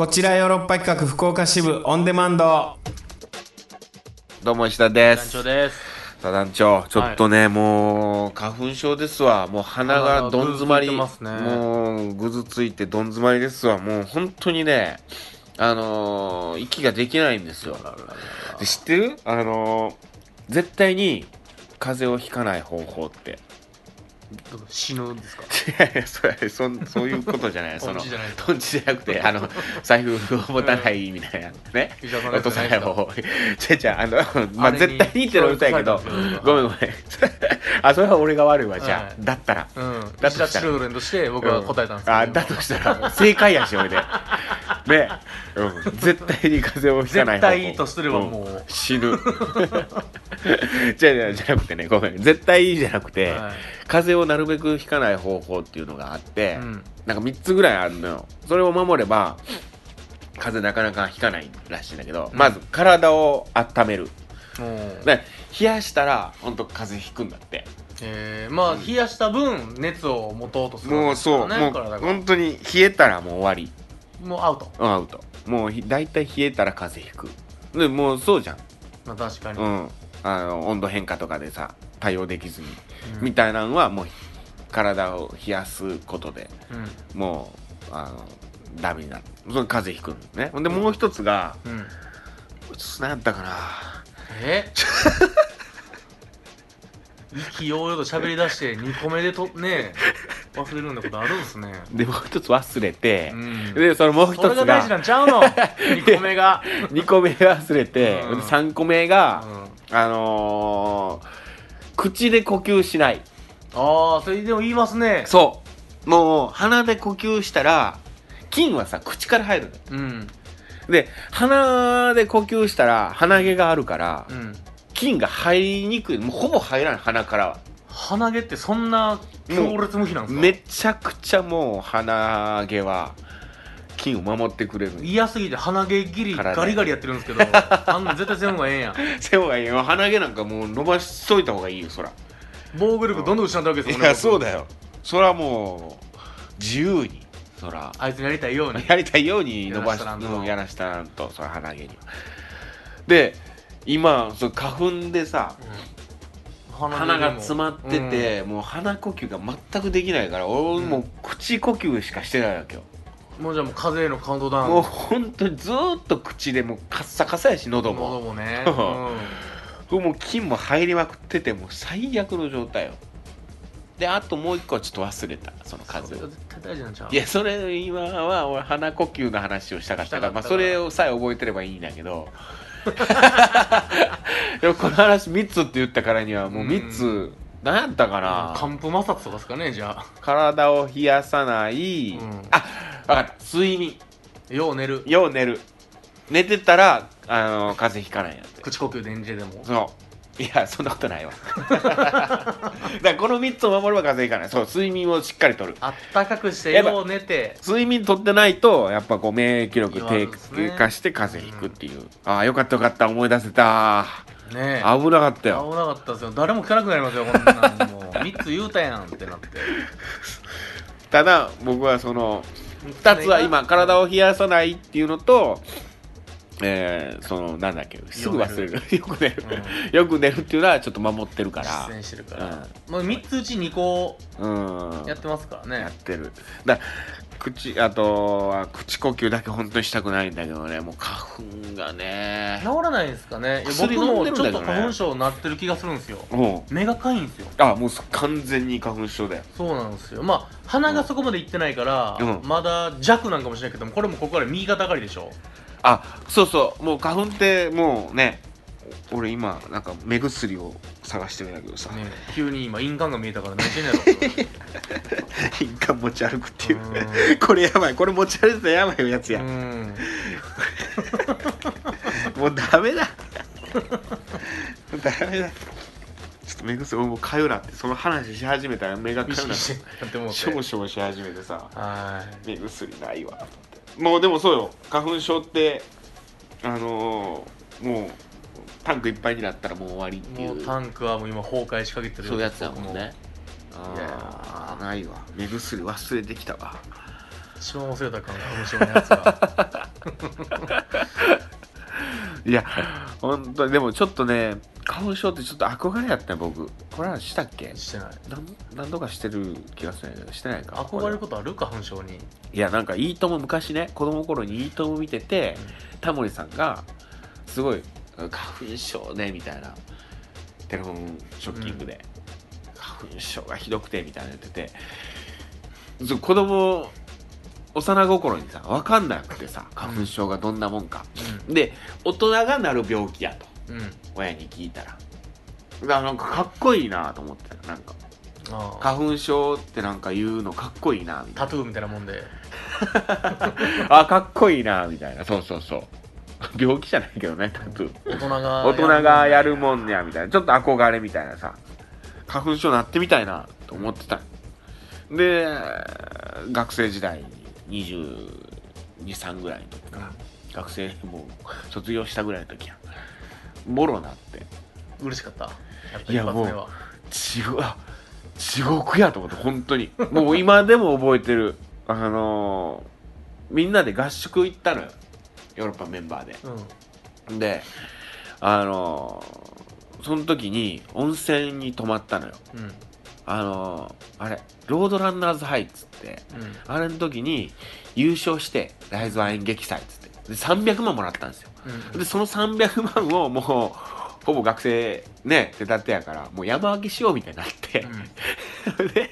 こちらヨーロッパ企画福岡支部オンデマンド。どうも石田で団す長です。さあ団長ちょっとね、もう花粉症ですわ。もう鼻がどん詰まり。鼻がぐずついてますね。もうぐずついてどん詰まりですわ。もう本当にねあのー息ができないんですよ。で知ってる？あのー絶対に風邪をひかない方法って死ぬんですか？いやいやそれそんそういうことじゃない。そのトンチじゃなくて あの財布を持たないみたいなね。落とさない方法じゃじゃああの まあ絶対にってのは歌やけどごめんごめん。あそれは俺が悪いわじゃあ、はいだったら。うん。だとしたら。チルドレンとして僕は答えたんですけど、あだとしたら正解やし俺で。ね、うん、絶対に風邪をひかない方法。絶対とすればもう。ん死ぬ。じゃあじゃあじゃなくてねごめん。絶対いいじゃなくて、はい風邪をなるべくひかない方法っていうのがあって、うん。なんか3つぐらいあるのよ。それを守れば風邪なかなかひかないらしいんだけど、うん。まず体を温める。もうで冷やしたら本当風邪ひくんだって。えー、まあ冷やした分熱を持とうとするもうそう、ねもう本当に冷えたらもう終わり。もうアウト。うんアウト。もうひ大体冷えたら風邪ひく。でもうそうじゃん、まあ確かに、うん、あの温度変化とかでさ対応できずに、うんみたいなのはもう体を冷やすことでうん。もうあのダメになる。それ風邪ひくのね。ほん。でもう一つがうん。何やったかな。え？意気揚々と喋り出して2個目でとね忘れるんなことあるんですね。でもう一つ忘れてう、ん。でそのもう一つそれが大事ながんちゃうの？2個目が、2個目忘れて、うん。3個目が、うん。あのー口で呼吸しない。ああそれでも言いますね。そう。もう鼻で呼吸したら菌はさ口から入るうん。で鼻で呼吸したら鼻毛があるから、うん。菌が入りにくい。もうほぼ入らない鼻からは。鼻毛ってそんな強烈無比なんですか？めちゃくちゃもう鼻毛は菌を守ってくれる嫌すぎて鼻毛切り体ガリガリやってるんですけど あんな絶対せん方がええん。やせんがいいよ。鼻毛なんかもう伸ばしといた方がいいよそら。防御力どんどん失ってるわけですよいやそうだよ。そらもう自由にそら。あいつにやりたいように。やりたいように伸ばしやらしたらんとうんやらしたらんとそら鼻毛には。で今そう花粉でさ鼻が詰まってて、もう鼻呼吸が全くできないから俺もう口呼吸しかしてないわけよ、うんもうじゃあもう風邪のカウントダウン。もう本当にずーっと口でもうカッサカサやし喉も。喉もね、うんもう菌も入りまくっててもう最悪の状態よ。であともう一個はちょっと忘れたその数が絶対大事なんちゃう？いやそれ今は俺鼻呼吸の話をしたかったからまあ、それをさえ覚えてればいいんだけど。でもこの話3つって言ったからにはもう3つ何やったかな？寒風摩擦とかですかねじゃあ。体を冷やさない、うん。あ分かった睡眠。よう寝る。よう寝る。寝てたらあの風邪ひかないんやって。口呼吸で演じでも。そう。いやそんなことないわ。だからこの3つを守れば風邪ひかない。そう睡眠をしっかりとる。あったかくしてやっぱよう寝て。睡眠とってないとやっぱこう免疫力低弱るんですね。下して風邪ひくっていう、ああよかったよかった思い出せた。ねえ。危なかった危よなかったですよ。誰も聞かなくなりますよこんなんもう。3つ言うたやんってなって。ただ僕はその2つは今体を冷やさないっていうのとえー、そのなんだっけすぐ忘れる。よく寝る、よく寝るっていうのはちょっと守ってるから。実践してるから、もう3つうち2個うん。やってますからね。やってる。だ口あとは口呼吸だけ本当にしたくないんだけどね。もう花粉がね。治らないんですかね。いや僕もちょっと花粉症になってる気がするんですよ。も目がかいんですよ。うあもう完全に花粉症だよ。そうなんですよ。まあ鼻がそこまでいってないから、うん。まだ弱なんかもしれないけどもこれもここから右肩上がりでしょ。あそうそう。もう花粉ってもうね俺今なんか目薬を探してるんだけどさ、ね急に今印鑑が見えたから何してんねやろ。印鑑持ち歩くっていう。うん。これやばい。これ持ち歩いてたらやばいやつや、うん。もうダメだ。ダメだ。ちょっと目薬俺もうかゆなって。その話し始めたら目がかゆなって。しょぼしょぼし始めてさ。は目薬ないわ。もうでもそうよ。花粉症ってあのーもうタンクいっぱいになったらもう終わりっていう。いもうタンクはもう今崩壊しかけてるそういうやつだもんね。いやああないわ。目薬忘れてきたわ。一番忘れたかな花粉症のやつが。いや本当に。でもちょっとね花粉症ってちょっと憧れやったよ僕。これはしたっけ？してない。なん何度かしてる気がする。んやけどしてないか。憧れることある？花粉症に。いやなんかいいとも昔ね子供の頃にいいとも見てて、タモリさんがすごい花粉症ねみたいな。テレフォンショッキングで、花粉症がひどくてみたいなの言ってて。子供幼心にさ分かんなくてさ花粉症がどんなもんか、で大人がなる病気やと。うん。うん親に聞いたら。だからなんかかっこいいなと思ってたなんか花粉症ってなんか言うのかっこいいなみたいな。タトゥーみたいなもんで。あかっこいいなみたいな。そうそうそう 病気じゃないけどねタトゥー。大人が大人がやるもんやみたいな。ちょっと憧れみたいなさ。花粉症なってみたいなと思ってた。で学生時代223ぐらいの時か。ら学生もう卒業したぐらいの時や。もろなって。嬉しかった？いや一発目は。地獄あ地獄やと思って本当に。もう今でも覚えてる。あのーみんなで合宿行ったのよヨーロッパメンバーで。うん。であのーその時に温泉に泊まったのよ。うん。あのーあれロードランナーズハイツってうん。あれの時に優勝してライズワ演劇祭っつって。で300万もらったんですよ。うんでその300万をもうほぼ学生ね手立てやからもう山分けしようみたいになって、で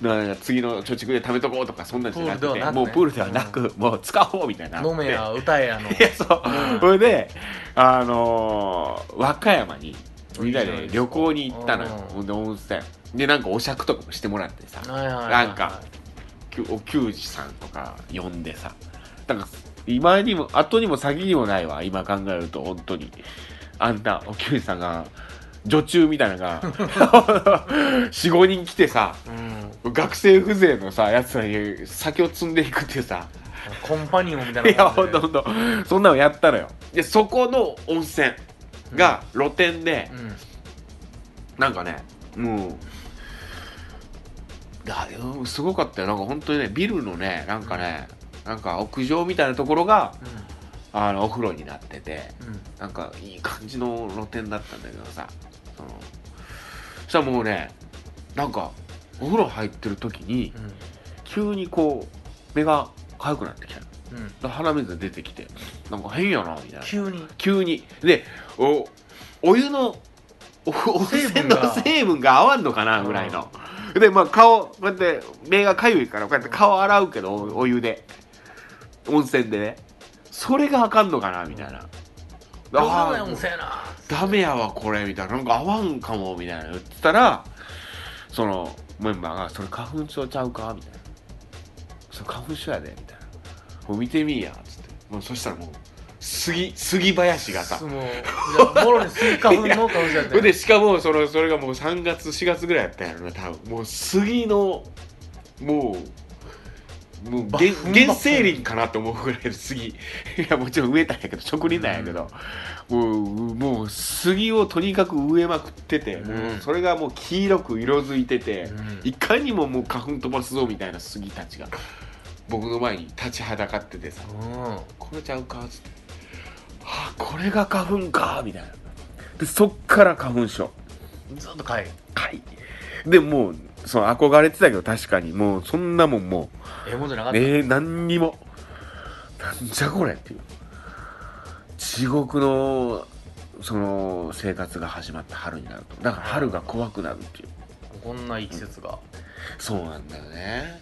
な次の貯蓄で貯めとこうとかそんなんじゃなくてもうプールではなく、もう使おうみたいにな。飲めや歌えやの。いやそう、うん。それであのー和歌山にみんなで旅行に行ったのよ。で温泉。でなんかお酌とかもしてもらってさ。はいはいなんかお給仕さんとか呼んでさ。だから今にも後にも先にもないわ今考えると本当に。あんなお給仕さんが女中みたいなのが 45人来てさうん。学生風情のさやつらに酒を積んでいくっていうさ。コンパニオンみたいないやほんとほんと。そんなのやったのよ。でそこの温泉が露天で、うん。なんかねもういやうんすごかったよ。なんか本当にねビルのねなんかねなんか屋上みたいなところがあのお風呂になっててうんうん。なんかいい感じの露天だったんだけどさその。そしたらもうねなんかお風呂入ってる時に急にこう目が痒くなってきたの。うん。鼻水が出てきてなんか変やなみたいな。急に？急に。でおお湯のおお成成分の成分が合わんのかなぐらいの、でまあ顔こうやって目がかゆいからこうやって顔洗うけどおお湯で。温泉でね。それがあかんのかなみたいなあーだよもせやな。ダメやわこれみたいな。なんか合わんかもみたいな言ってたらそのメンバーが「それ花粉症ちゃうか?」みたいな「それ花粉症やで」みたいな「もう見てみいや」つって。もうそしたらもう杉杉林がさもうもろにスイカ粉の顔しちゃでしかもそのそれがもう3月4月ぐらいやったんやろな多分。もう杉のもうもう原原生林かなと思うぐらいの杉。いやもちろん植えたんやけど植林なんやけど、もうもう杉をとにかく植えまくってて、うん。それがもう黄色く色づいてて、うん。いかにももう花粉飛ばすぞみたいな杉たちが僕の前に立ちはだかっててさうんこれちゃうか？っつってあこれが花粉かみたいな。でそっから花粉症。ずっと帰るはいでもうその憧れてたけど確かにもうそんなもんもええもんじゃなかった。うえー、何にも。なんじゃこれっていう。地獄のその生活が始まった春になると。だから春が怖くなるっていう。こんないい季節が。そうなんだよね。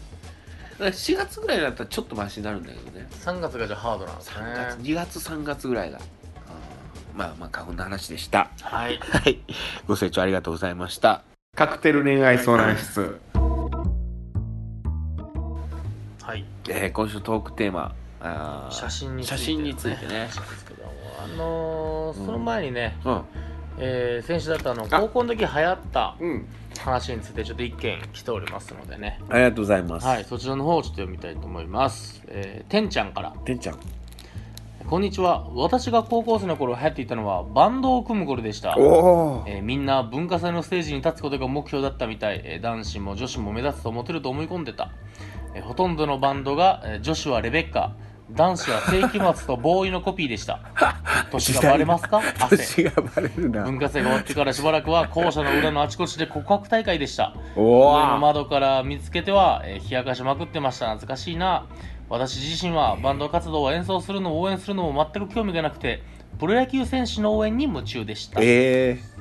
だから4月ぐらいだったらちょっとマシになるんだけどね。3月がじゃあハードなんですね。3月2月3月ぐらいが、うん。まあまあ花粉の話でした。はい。はい。ご清聴ありがとうございましたカクテル恋愛相談室、はい。えー今週トークテーマあー写真について、写真についてね。あのーうん。その前にね、うん。えー先週だったあのあ。高校の時流行ったうん。話についてちょっと一件来ておりますのでね。ありがとうございます。はいそちらの方をちょっと読みたいと思います。えーてんちゃんから。てんちゃんこんにちは。私が高校生の頃流行っていたのはバンドを組む頃でした。えーみんな文化祭のステージに立つことが目標だったみたい、えー男子も女子も目立つとモテると思い込んでた、えーほとんどのバンドが、えー女子はレベッカ。男子は世紀末とボーイのコピーでした。年がバレますか？汗。年がバレるな。文化祭が終わってからしばらくは校舎の裏のあちこちで告白大会でした。お上のお窓から見つけては、えー冷やかしまくってました。懐かしいな私自身はバンド活動を演奏するのも応援するのも全く興味がなくてプロ野球選手の応援に夢中でした。ええ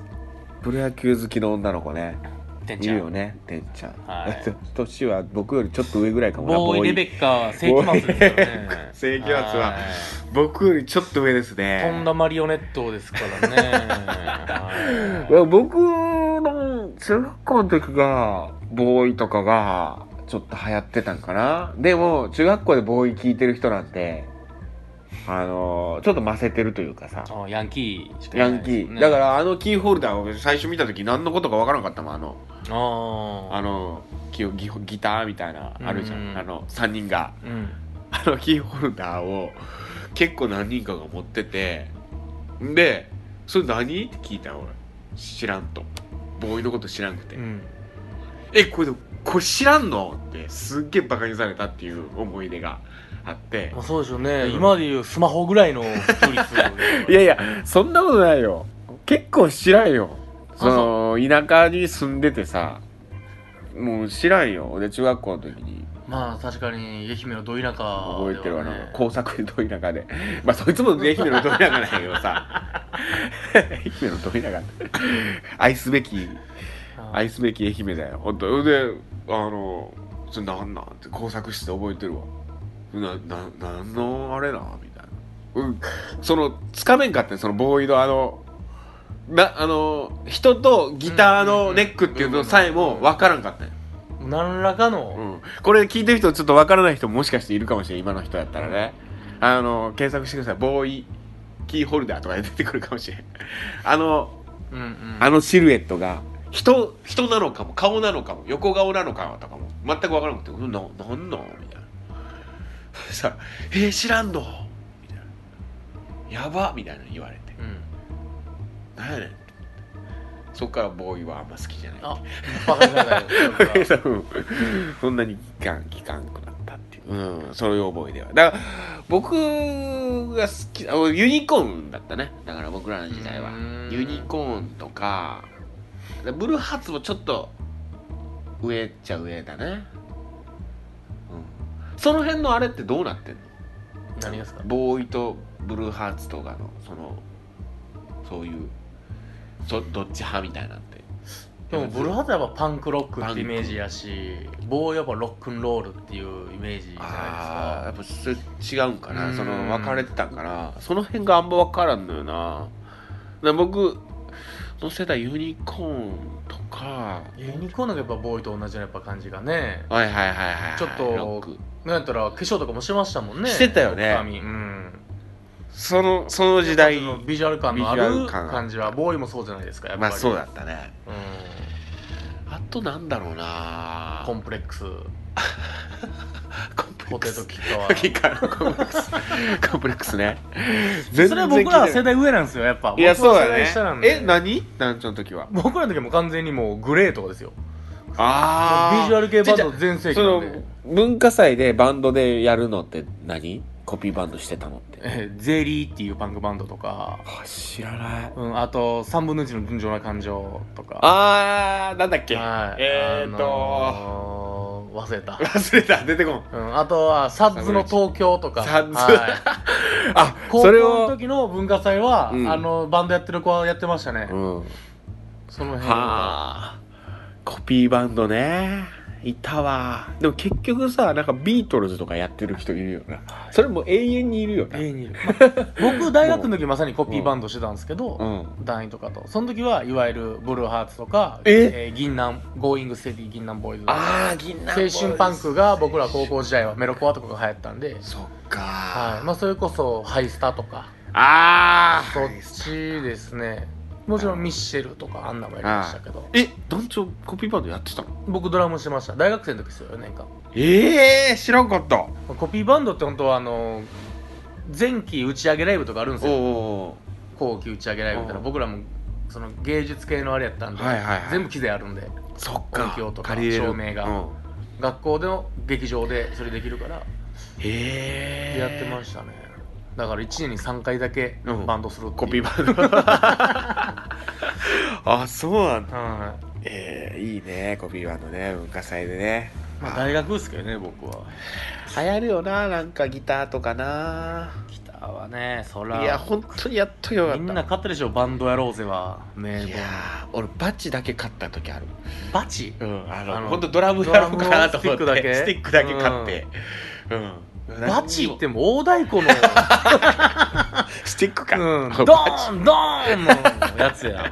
プロ野球好きの女の子ね。いてんちゃん。るよねてんちゃん、はい。年は僕よりちょっと上ぐらいかもな。ボーイ。レベッカは世紀末ですね。世紀末は。はい。僕よりちょっと上ですね。飛んだマリオネットですからね。は い僕の中学校の時がボーイとかがちょっと流行ってたんかな。でも中学校でボーイ聞いてる人なんてあのちょっとませてるというかさ。あヤンキーしかいヤンキー。だからあのキーホルダーを最初見た時何のことかわからなかったもんあの。あのギギターみたいなあるじゃうんん。あの3人が。うん。あのキーホルダーを結構何人かが持ってて。で「それ何?」って聞いたの俺。知らんと。ボーイのこと知らんくて。うん「えこれこれ知らんの?」ってすっげえバカにされたっていう思い出があって。まあ、そうでしょうね、うん。今でいうスマホぐらいの普及率いやいやそんなことないよ。結構知らんよ。その田舎に住んでてさもう知らんよ。で中学校の時に。まあ確かに愛媛のど田舎では、ね、覚えてるわな。工作でど田舎で。まあそいつも愛媛のど田舎なんやけどさ。愛媛のど田舎愛すべきあ愛すべき愛媛だよ。本当。であのそれなんなん？って工作室で覚えてるわ。なななんのあれな？みたいな、うん、そのつかめんかってんそのボーイのあのなあの人とギターのネックっていうのさえも分からんかったんよ何らかの、うん、これ聞いてる人ちょっとわからない人ももしかしているかもしれない今の人やったらね、あの検索してください。ボーイキーホルダーとかで出てくるかもしれん。あのうんうん。あのシルエットが人人なのかも顔なのかも横顔なのかもとかも全くわからなくて「うんななんなん?」みたいな。さ「えー、知らんの?」みたいな「やば」みたいなの言われて。うん「なんやねん」そっからボーイはあんま好きじゃない。あバカにない そんなに期間期間くなったっていう、うん、そういう覚えでは。だから僕が好きあユニコーンだったね。だから僕らの時代は。うん。ユニコーンとかブルーハーツもちょっと上っちゃ上だね、うん、その辺のあれってどうなってんの？何ですか？ボーイとブルーハーツとかのそのそういうそどっち派みたいなんて。でもブルーハーツはやっぱパンクロックってイメージやしボーイはやっぱロックンロールっていうイメージじゃああやっぱそれ違うんかうなん。その分かれてたんかな。その辺があんま分からんのよな。だ僕の世代ユニコーンとか。ユニコーンなんかやっぱボーイと同じようなやっぱ感じがね。はいはいはいはいちょっとなんやったら化粧とかもしてましたもんね。してたよね。髪うん。そのその時代。ビジュアル感のあるル感感じはボーイもそうじゃないですかやっぱり。まあそうだったね。うん。あとなんだろうな。コンプレックス ポテトキットは。キッカーのコンプレックスコンプレックスねそれは僕らは世代上なんですよやっぱいやそうだ僕は世代下なんねえ何団長の時は僕らの時はもう完全にもうグレーとかですよああビジュアル系バンド全盛期そのなんで文化祭でバンドでやるのって何コピーバンドしてたのってえーゼリーっていうパンクバンドとか、あ知らないうん、あと3分の1の純情な感情とかあーなんだっけはいえーっと、あのー忘れた、忘れた。出てこん。うん、あとはサッズの東京とか。サッズ。はい。あ高校の時の文化祭は、うん。あのバンドやってる子はやってましたね、うん。その辺ははあ。コピーバンドねいたわ。でも結局さなんかビートルズとかやってる人いるよな。それも永遠にいるよな。永遠にいる、ま あ僕大学の時まさにコピーバンドしてたんですけど、うん。団員とかと。その時はいわゆるブルーハーツとかえ？ー銀杏ゴーイングステディ銀杏ボーイズ。ああ銀杏青春パンクが僕ら高校時代はメロコアとかが流行ったんで、そっか。はい。まあ、それこそハイスタとか。ああそっちですねもちろんミッシェルとかあんなもやりましたけど。え団長コピーバンドやってたの？僕ドラムしてました。大学生の時ですよ4年間ええ知らんかった。コピーバンドって本当はあの前期打ち上げライブとかあるんですおよお後期打ち上げライブみたいなおう。僕らもその芸術系のあれやったんで、はいはいはい。全部機材あるんで。そっか。音響とか照明が。うん。学校での劇場でそれできるから。へえやってましたねだから1年に3回だけうん。バンドするっていう。コピーバンド。あそうなんだ。はえー、いいね。コピーバンドね。文化祭でね。い、まあ、大学ですけどね僕は。流行るよな。なんかギターとかな。ギターはねそら。いや本当にやっとよかった。みんな買ったでしょバンドやろうぜは。名い簿やー俺バチだけ買った時ある。バチ？うんあのあの本当ドラムやろうかなと思って。スティックだけ。買って。うん、バチってもう大太鼓の、スティックか、うん、バドチーンドーンのやつや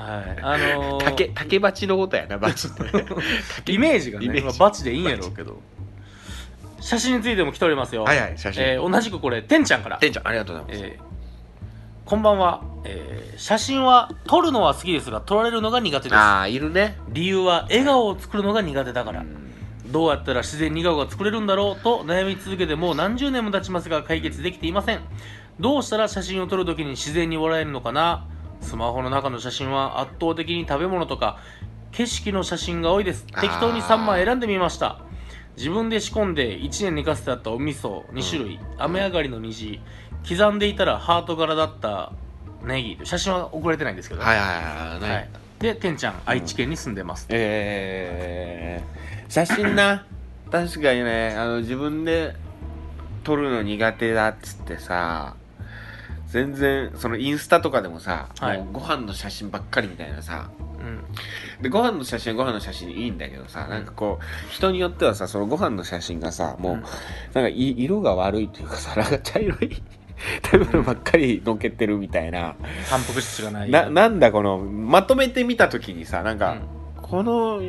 はい。あのー竹竹鉢のことやなバチって。イメージがねまあバチでいいんやろうけど。写真についても来ておりますよ。はいはい写真、えー同じくこれてんちゃんから。店長ありがとうございます、えーこんばんは、えー写真は撮るのは好きですが撮られるのが苦手です。ああいるね。理由は笑顔を作るのが苦手だからどうやったら自然に笑顔が作れるんだろうと悩み続けてもう何十年も経ちますが解決できていません。どうしたら写真を撮るときに自然に笑えるのかな？スマホの中の写真は圧倒的に食べ物とか景色の写真が多いです。適当に3枚選んでみました。自分で仕込んで1年寝かせてあったお味噌2種類、雨上がりの虹。刻んでいたらハート柄だったネギ。写真は送れてないんですけど、はいはいはいはい、はい。でてんちゃん。愛知県に住んでます、えー、写真な。確かにねあの自分で撮るの苦手だっつってさ全然そのインスタとかでもさ、はい。もうご飯の写真ばっかりみたいなさ。うん。でご飯の写真はご飯の写真でいいんだけどさ、なんかこう人によってはさそのご飯の写真がさもう、うん。なんかい色が悪いというかさなんか茶色い食べ物ばっかりのっけてるみたいな、タンパク質がないな。なんだこのまとめてみた時にさなんか、うん。この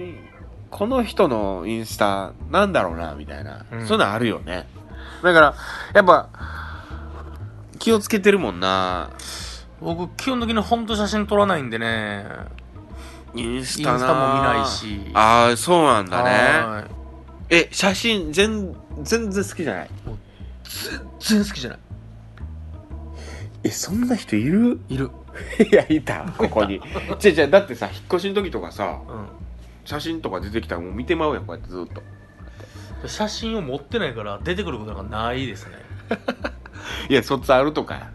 この人のインスタなんだろうなみたいな、うん。そういうのあるよね。だからやっぱ気をつけてるもんな。僕基本的に本当写真撮らないんでね。インスタも見ないし。ああそうなんだね。はえ写真全全然好きじゃない？い全然好きじゃない。えそんな人いる？いる。いやいたここに。違う違うだってさ引っ越しの時とかさうん写真とか出てきたらもう見てまうやんこうやってずっと。写真を持ってないから出てくることがないですね。いや卒あるとか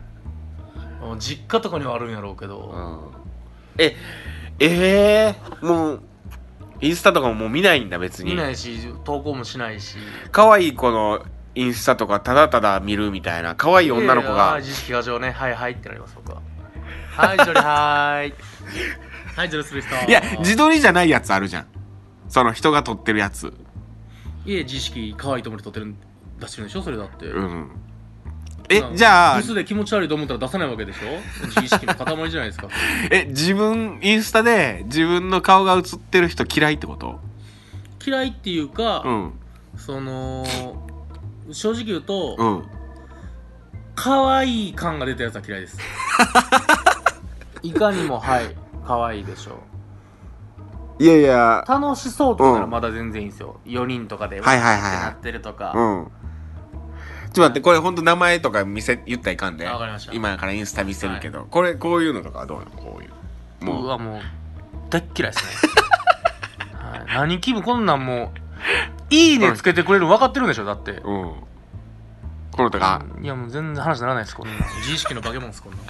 実家とかにはあるんやろうけうど、ん。ええー、もうインスタとかももう見ないんだ別に。見ないし投稿もしないし。可愛い子のインスタとかただただ見るみたいな。可愛い女の子が。識過剰ね。はいはいってなります僕は。はいジョリはーい はいジョリする人いや自撮りじゃないやつあるじゃん。その人が撮ってるやつ。いや自意識可愛いと思って撮ってる出してるんでしょそれだって。うん。えまあじゃあブスで気持ち悪いと思ったら出さないわけでしょ？自意識の塊じゃないですか。え自分インスタで自分の顔が写ってる人嫌いってこと？嫌いっていうか、うん。その正直言うと、うん。可愛い感が出たやつは嫌いです。いかにもはい可愛いでしょ。ういやいや。楽しそうとかならまだ全然いいんですよ、4人とかではいはいはいってなってるとか、うん。ちょっと待ってこれ本当名前とか見せ言ったらいかんで。あわかりました。今からインスタ見せるけど、これこういうのとかはどうなの？こういう。もう。うわもう大っ嫌いですね、はい、何気分こんなんもういいねつけてくれるの分かってるんでしょだって。うん。このとか、いやもう全然話ならないですこんな。ん自意識の化け物ですこんなん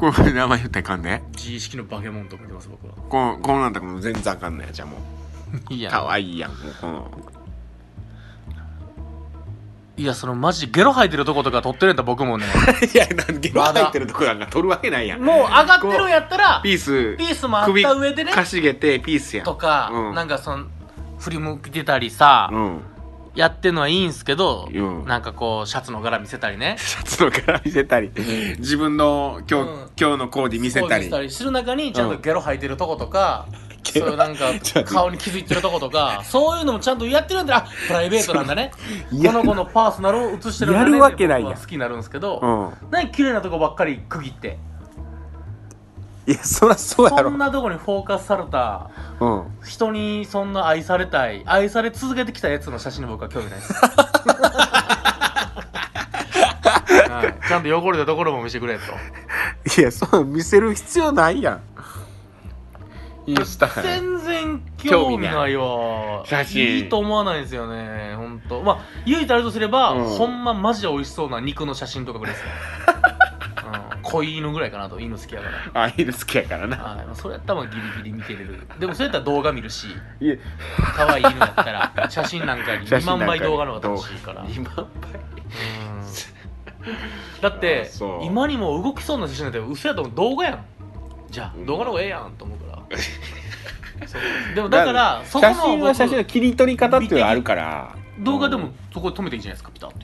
こういう名前言ったらいかんで自意識の化け物と見てます僕は。こうこうなんだかもう全然あかんねやじゃあもう。いや。可愛いやんもうこの。いやそのマジでゲロ吐いてるとことか撮ってるんやったら僕もね。いやなんゲロ入ってるとこなんか取るわけないやん。もう上がってるんやったらピースピースもあった上でね。かしげてピースやん。とか、うん。なんかその振り向いてたりさ、うんやってんのはいいんすけど、うん。なんかこうシャツの柄見せたりね。シャツの柄見せたり。自分の今日、うん。今日のコーデ見せたり。する中にちゃんとうんゲロ吐いてるとことか、ういうなんか顔に気づいてるとことかそういうのもちゃんとやってるんであプライベートなんだね。この子のパーソナルを映してるんだね。やるわけないや好きになるんですけど、うん。何綺麗なとこばっかり区切っていやそりゃそうやろ。そんなとこにフォーカスされたうん人にそんな愛されたい愛され続けてきたやつの写真に僕は興味ないです、はい、ちゃんと汚れたところも見せてくれと。いやそう見せる必要ないやん。インスタ全然興味ないわ。写真。いいと思わないんですよね。本当。まあ唯一あるとすれば、うん。ほんまマジで美味しそうな肉の写真とかぐらいですね、うん、濃い犬ぐらいかなと犬好きやから。あ犬好きやからな。はい、まあそれやったらまあギリギリ見てれる。でもそれやったら動画見るし。可愛い犬だったら写真なんかに2万倍動画の方が楽しいから。2万倍？うん。だってあそう。今にも動きそうな写真だって嘘やと思う。動画やん。じゃあうん。動画の方がええやんと思うから。そう。でもだからそこ写真はの写真の切り取り方っていうのがあるから。動画でもそこで止めていいじゃないですかピタッと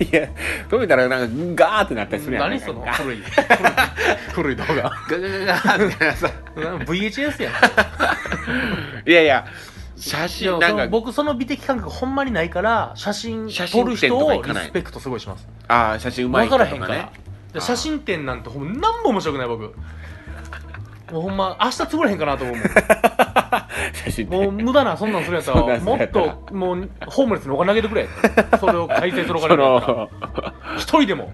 いや止めたらなんかガーってなったりするやん。何その古い 古い古い動画。ガガガガみたいなさ VHS やんいやいや写真なんか僕その美的感覚ほんまにないから写真撮る人をリスペクトすごいしますああ写真うまい分人とかねからへんからで写真展なんてほんま何も面白くない僕もうほんま明日潰れへんかなと思うもん。写真もう無駄なそんなんするんやったらもっともうホームレスにお金投げてくれ。それを改正するおそ金だったら。の 一人でも。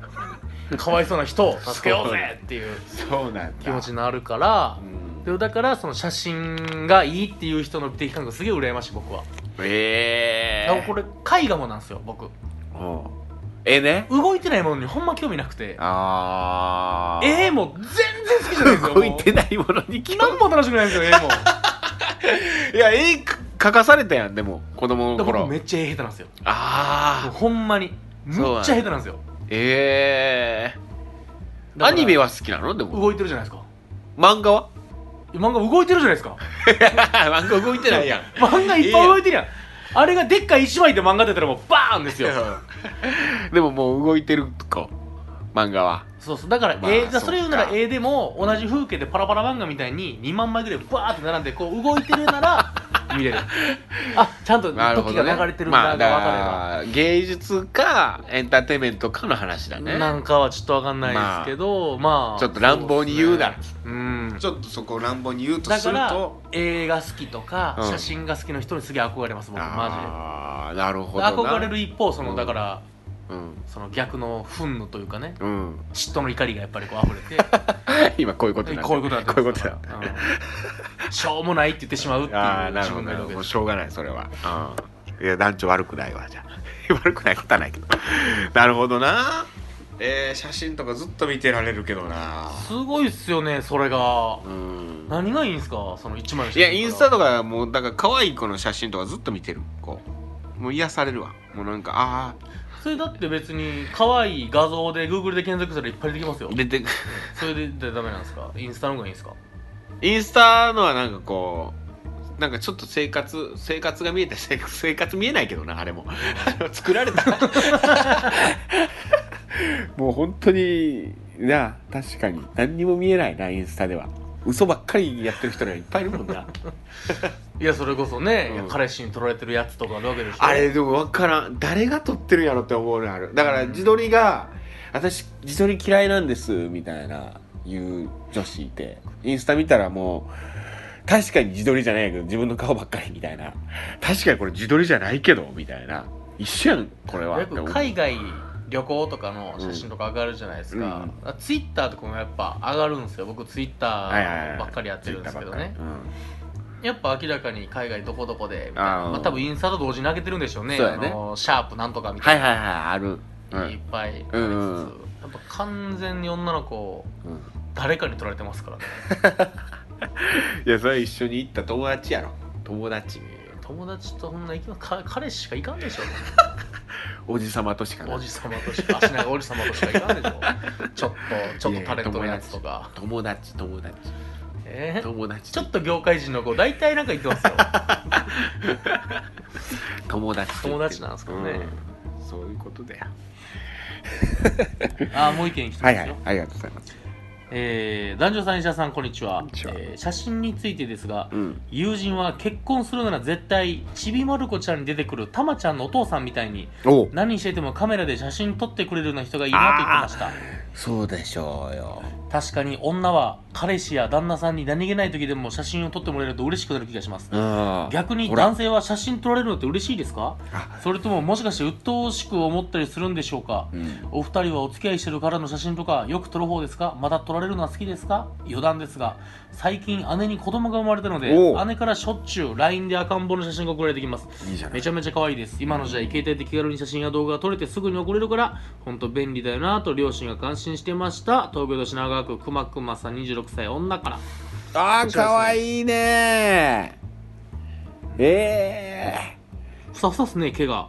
かわいそうな人を助けようぜっていう。そうなんだ。気持ちになるから。うん。でだからその写真がいいっていう人の美的感覚すげえ羨ましい僕は。ええだからこれ絵画もなんですよ僕うんえね。動いてないものにほんま興味なくて。ああ絵も全然好きじゃないんですよ動いてもないものにう何も楽しくないんですよ絵も。いや絵描かされたやんでも子供の僕頃めっちゃ絵下手なんですよ。もうああほんまに。むっちゃ下手なんですよ。ええだからアニメは好きなの？でも。動いてるじゃないですか。漫画は？漫画動いてるじゃないですか。漫画動いてないやん。漫画いっぱい動いてるやんあれがでっかい一枚で漫画出たらもうバーンですよ。でももう動いてるか。漫画は。そうそう。だからまあ絵、じゃあそれ言うなら絵でも同じ風景でパラパラ漫画みたいに2万枚ぐらいバーって並んでこう動いてるなら見れる。あちゃんと時が流れてるんだまあが分かれば、だから芸術かエンターテインメントかの話だね。なんかはちょっと分かんないですけど、まあちょっと乱暴に言うなら。そですね。うん。ちょっとそこを乱暴に言うとするだからと映画好きとか、うん。写真が好きな人にすげえ憧れます僕マああなるほジでどな。憧れる一方その、うんだからうんその逆の憤怒というかね。うん。嫉妬の怒りがやっぱりこう溢れて。今こういうことこういうことになってこういうことますになってうん。しょうもないって言ってしまうっていう自分がいるわけです。しょうがないそれは。うん。いや団長悪くないわじゃあ。悪くないことはないけど。なるほどな。えー、写真とかずっと見てられるけどな。すごいっすよねそれが。うん。何がいいんすか？その一枚のいやインスタととかもうだから可愛い子の写真とかずっと見てるこう。もう癒されるわ。もうなんかあそれだって別に可愛い画像で Google で検索したらいっぱい出てきますよ。あ出てくそれででダメなんですか？インスタの方がいいんですか？インスタのはなんかこうなんかちょっと生活生活が見えて生活 生活見えないけどなあれも。作られた もう本当にな確かに。何にも見えないなインスタでは嘘ばっかりやってる人がいっぱいいるもんな。いやそれこそね、うん。彼氏に撮られてるやつとかあるわけでしょ。あれでも分からん。誰が撮ってるんやろって思うのある。だから自撮りが私自撮り嫌いなんですみたいな言う女子いて。インスタ見たらもう確かに自撮りじゃないけど自分の顔ばっかりみたいな。確かにこれ自撮りじゃないけどみたいな。一緒やんこれはよく海外旅行とかの写真とか上がるじゃないですか、ツイッターとかもやっぱ上がるんですよ。僕ツイッターばっかりやってるんですけどね。うん。やっぱ明らかに海外どこどこでみたいな。まあ、多分インスタと同時に上げてるんでしょうね。ね。あのシャープなんとかみたいな、はいはいはいある。うん。いっぱいありつつ、うんうん。やっぱ完全に女の子うん。誰かに撮られてますからね。いやそれ一緒に行った友達やろ。友達友達とそんな行きまか彼氏しか行かんでしょ。おじさまとしかなおじさまとしか足長おじさまとしか行かんでしょ。ちょっと ちょっとタレントのやつとか。友達。友達え？ー友達。ちょっと業界人の子大体なんか言ってますよ。友達友達なんですかね。うん。そういうことだよ。あーもう一件来てますよ、はいはい。ありがとうございますえー男女さん医者さんこんにちは。ちは。えー写真についてですがうん。友人は結婚するなら絶対ちびまる子ちゃんに出てくるたまちゃんのお父さんみたいにお何しててもカメラで写真撮ってくれるような人がいいなと言ってました。そうでしょうよ確かに女は彼氏や旦那さんに何気ない時でも写真を撮ってもらえると嬉しくなる気がします。うん。逆に男性は写真撮られるのって嬉しいですか？あ。それとももしかして鬱陶しく思ったりするんでしょうか？うん。お二人はお付き合いしてるからの写真とかよく撮る方ですか？また撮られるのは好きですか？余談ですが最近姉に子供が生まれたので姉からしょっちゅう LINE で赤ん坊の写真が送られてきます。めちゃめちゃ可愛いです。今の時代携帯で気軽に写真や動画が撮れてすぐに送れるから本当便利だよなと両親が感心してました。東京都品川区くまくまさん26歳女から。あーかわいいね。えふさふさっすね毛が。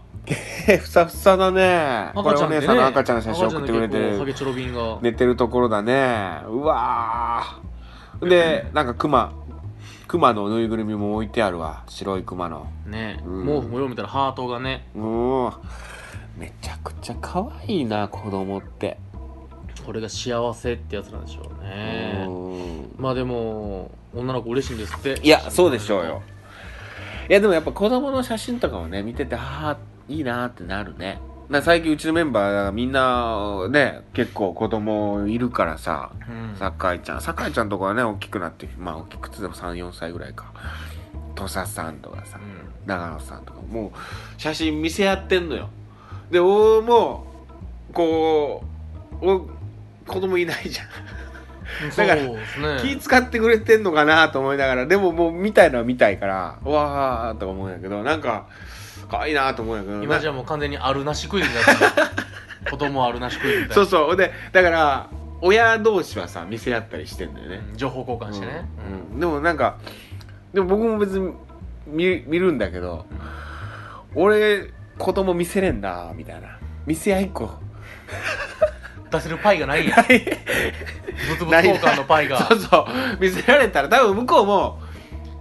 え ふさふさだね。これお姉さんの赤ちゃんの写真送ってくれて。る寝てるところだね。うわー。でなんかクマクマのぬいぐるみも置いてあるわ。白いクマの。ね。うん。毛布もよう見たらハートがね。うん。めちゃくちゃ可愛いな子供ってこれが幸せってやつなんでしょうね。うん。まあでも女の子嬉しいんですって。いやそうでしょうよ。いやでもやっぱ子供の写真とかをね見ててああいいなってなるね。だから最近うちのメンバーみんなね結構子供いるからさうん。酒井ちゃん。酒井ちゃんとかはね大きくなってまあ大きくつでも34歳ぐらいか。土佐さんとかさうん。長野さんとか。もう写真見せ合ってんのよ。で俺もこうお子供いないじゃん。だからね。気使ってくれてんのかなと思いながらでももう見たいのは見たいからうわーとか思うんやけどなんか可愛いなと思うんやけど今じゃもう完全にあるなしクイズになってる。子供あるなしクイズみたいな。そうそう。でだから親同士はさ見せ合ったりしてんだよね、うん情報交換してね。うん。うん。でもなんかでも僕も別に見見るんだけど、俺子供見せれんなみたいな。見せ合いっ子出せるパイがないやん。物々交換のパイが。そうそう。見せられたら多分向こうも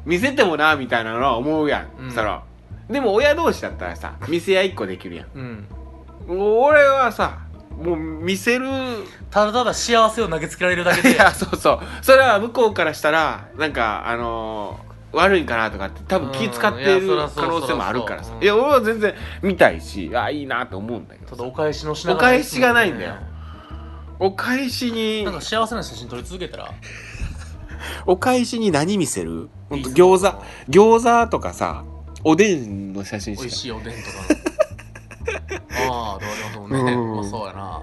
見せてもなみたいなのは思うやん、うん。そら。でも親同士だったらさ見せ合いっ子できるやん。うん。俺はさもう見せる。ただただ幸せを投げつけられるだけで。いやそうそう。それは向こうからしたらなんかあのー悪いんかなとかって多分気使ってる可能性もあるからさ。いや俺は全然見たいしあいいなと思うんだけどただお返しのしなおがら返しがないんだよお返しになんか幸せな写真撮り続けたら。お返しに何見せる？ほんといい餃子餃子とかさおでんの写真美味しかしいおでんとか。の ああどうありますもんね。うん。まあそうやな。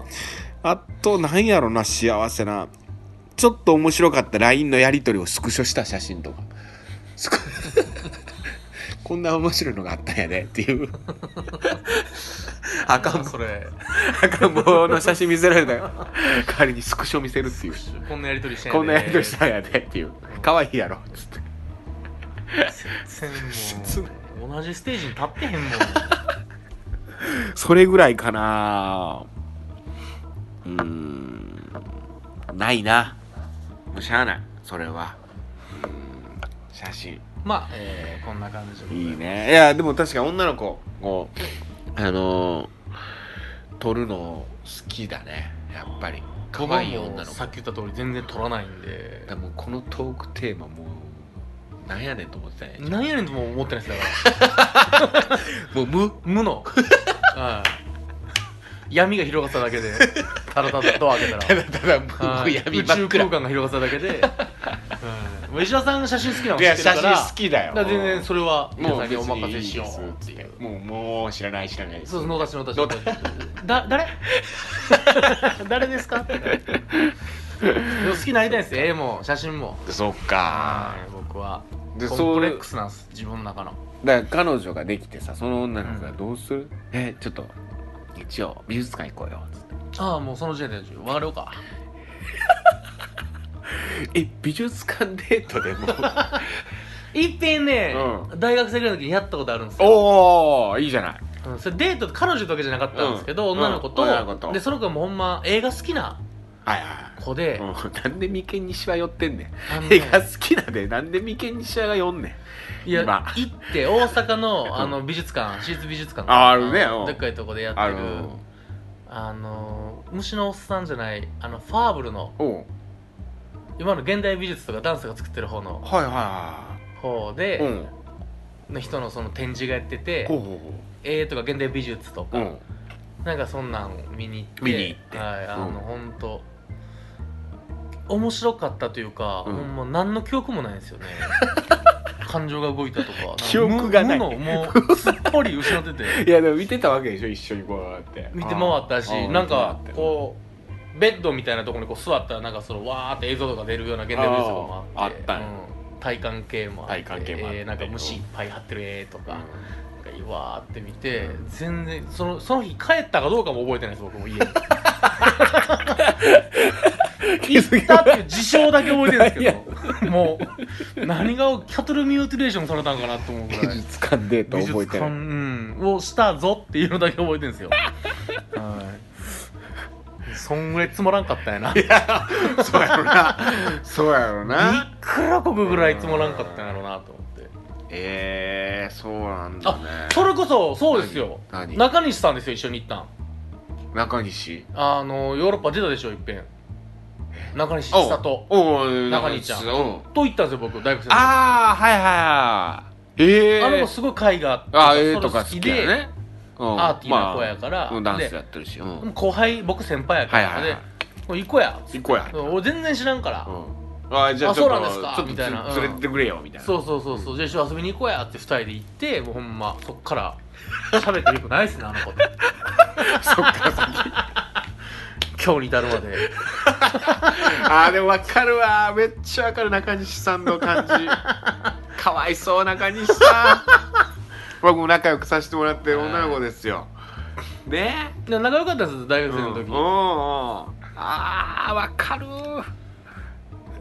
あとなんやろな幸せな。ちょっと面白かった LINE のやり取りをスクショした写真とかこんな面白いのがあったんやでっていう。赤んそれ。赤ん坊の写真見せられた。よ代わりにスクショ見せるっていう。こんなやりとりしてこんなやり取りしたんやでっていう。可愛いやろつって。全然同じステージに立ってへんもん。それぐらいかな。うーん。ないな。もうしゃあないそれは写真。まあ、えー、こんな感じでいいいね。いやでも確かに女の子こうあのー撮るの好きだね。やっぱり。可愛い女の子。さっき言った通り全然取らないんで。でもこのトークテーマもうなんやねんと思ってたね何やねんとも思ってないですだか もう無？ら無の。はい。闇が広がっただけでただただドア開けたら。ただただ無はい。闇宇宙空間が広がっただけで、うん、もう石田さんが写真好きなのいや写知ってるから。真好きだよ。だから全然それは皆もうさんにお任せしよう。っていうもうもう知らない知らないそうそう野田氏野田氏野田だ誰？誰ですか？好きになりたいんですよ絵も写真も。そっか。はい僕は。でコンプレックスなんです自分の中の。だから彼女ができてさその女の子がどうする、えちょっと日曜美術館行こうよつって。ああもうその時点で別れようかえ美術館デートでも？いっぺんね、う大学生ぐらいの時にやったことあるんですよ。おおいいじゃない。うん、それデート彼女とわけじゃなかったんですけど、うん。女の子と,、うん女の子と。でその子はもうほんま映画好きなはいはい子で、うん、なんで眉間にシワ寄ってんねん。あのね映画好きなんでなんで眉間にシワが寄んねん。いや今。行って大阪のあの美術館 私立美術館。ああるね。うん。でっかいとこでやってるある。あの虫のおっさんじゃないあのファーブルのおう今の現代美術とかダンスが作ってる方のはいはいは方いで、うん。の人のその展示がやっててほうほ絵とか現代美術とか、うん。なんかそんなん見に行って見に行って。はいあの、うん。ほんと面白かったというか、うん。ほんま何の記憶もないんですよね。感情が動いたとか。記憶がない。無無のもうすっぽり失ってて。いやでも見てたわけでしょ一緒にこうやって。見て回ったしなんかこうベッドみたいなところにこう座ったらなんかそのわーって映像とか出るような現代美術とかもあって。あったんや。うん。体感系もあって。体感系もあって。えーなんか虫いっぱい張ってる絵とか、うん。なんかわーって見て全然そのその日帰ったかどうかも覚えてないです僕も家に。行ったっていう事象だけ覚えてるんですけど。もう何がキャトルミューティレーションされたんかなと思うぐ美らい。術館デート美術館覚えてる。うん。をしたぞっていうのだけ覚えてるんですよ。は いそんぐらいつまらんかったんやな。いそうやろな。そうやろな。くらこくぐらいつまらんかったんやろうなと思って。ええー、そうなんだね。あそれこそそうですよ。中西さんですよ一緒に行ったん。中西？あのヨーロッパ出たでしょいっぺん中西千里。中西ちゃん。う。んと行ったんですよ僕大学生ああはいはいはい。ええー、あの子すごい絵画あそれ絵とか好きだよね。うんアーティーな子やから。まあうんダンスでやってるし。後輩僕先輩やから、はいはいはい。で行こうや。行こうや俺全然知らんから、うん。あじゃあそうなんですか。みたいな。うん。連れてってくれよみたいな。そうそうそうそう、じゃあ一緒に遊びに行こうやって二人で行ってもうほんまそっから 喋ってよくないっすねあの子と。そっから先。今日に至るまで。あーでも分かるわ。めっちゃ分かる中西さんの感じ。かわいそう中西さん僕も仲良くさせてもらってる女の子ですよ。ね。で仲良かったです大学生の時、うんうん。うんあー分かる。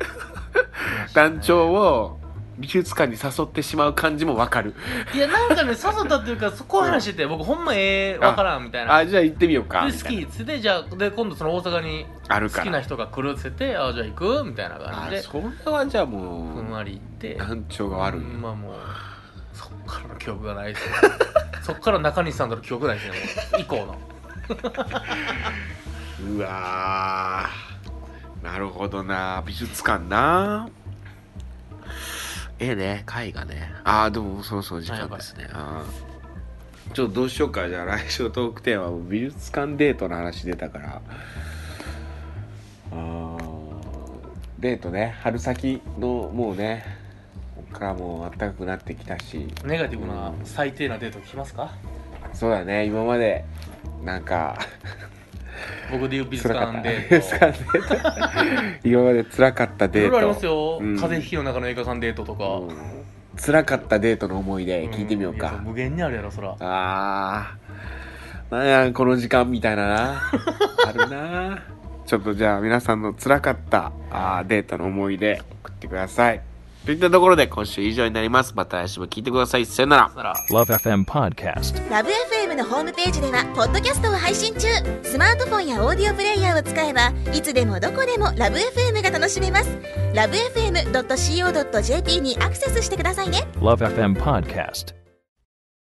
団長を美術館に誘ってしまう感じも分かる。いやなんかね誘ったっていうかそこ話してて、僕ほんまええわからんみたいな。あじゃあ行ってみようかで好きっつってじゃあで今度その大阪に好きな人が来るっつってあじゃあ行くみたいな感じで。あそれはじゃあふもんわり行って。う団長が悪いまあもうからの記憶がないですねそっから中西さんとの記憶ないですねもう。以降の。うわー。なるほどな。美術館な。ええね絵画ね。ああでもそうそう時間ですね。あー。ちょっとどうしようかじゃあ来週のトークテーマは美術館デートの話出たから。あー。デートね春先のもうねからもう暖かくなってきたし。ネガティブな最低なデート聞きますか？そうだね今まで。なんか。僕で言う美術館デート。今まで辛かったデート。ろいろありますよ、うん。風邪ひきの中の映画館デートとか、うん。辛かったデートの思い出聞いてみようん。いやか、無限にあるやろそら。あー。なんやこの時間みたいなな。あるな。ちょっとじゃあ皆さんの辛かったあーデートの思い出送ってくださいといったところで今週以上になります。また来週も聞いてください。さよなら。なら。Love FM Podcast. ラブ f m のホームページではポッドキャストを配信中。スマートフォンやオーディオプレイヤーを使えばいつでもどこでもラブ f m が楽しめます。ラブ FM.co.jp にアクセスしてくださいね。Love FM Podcast.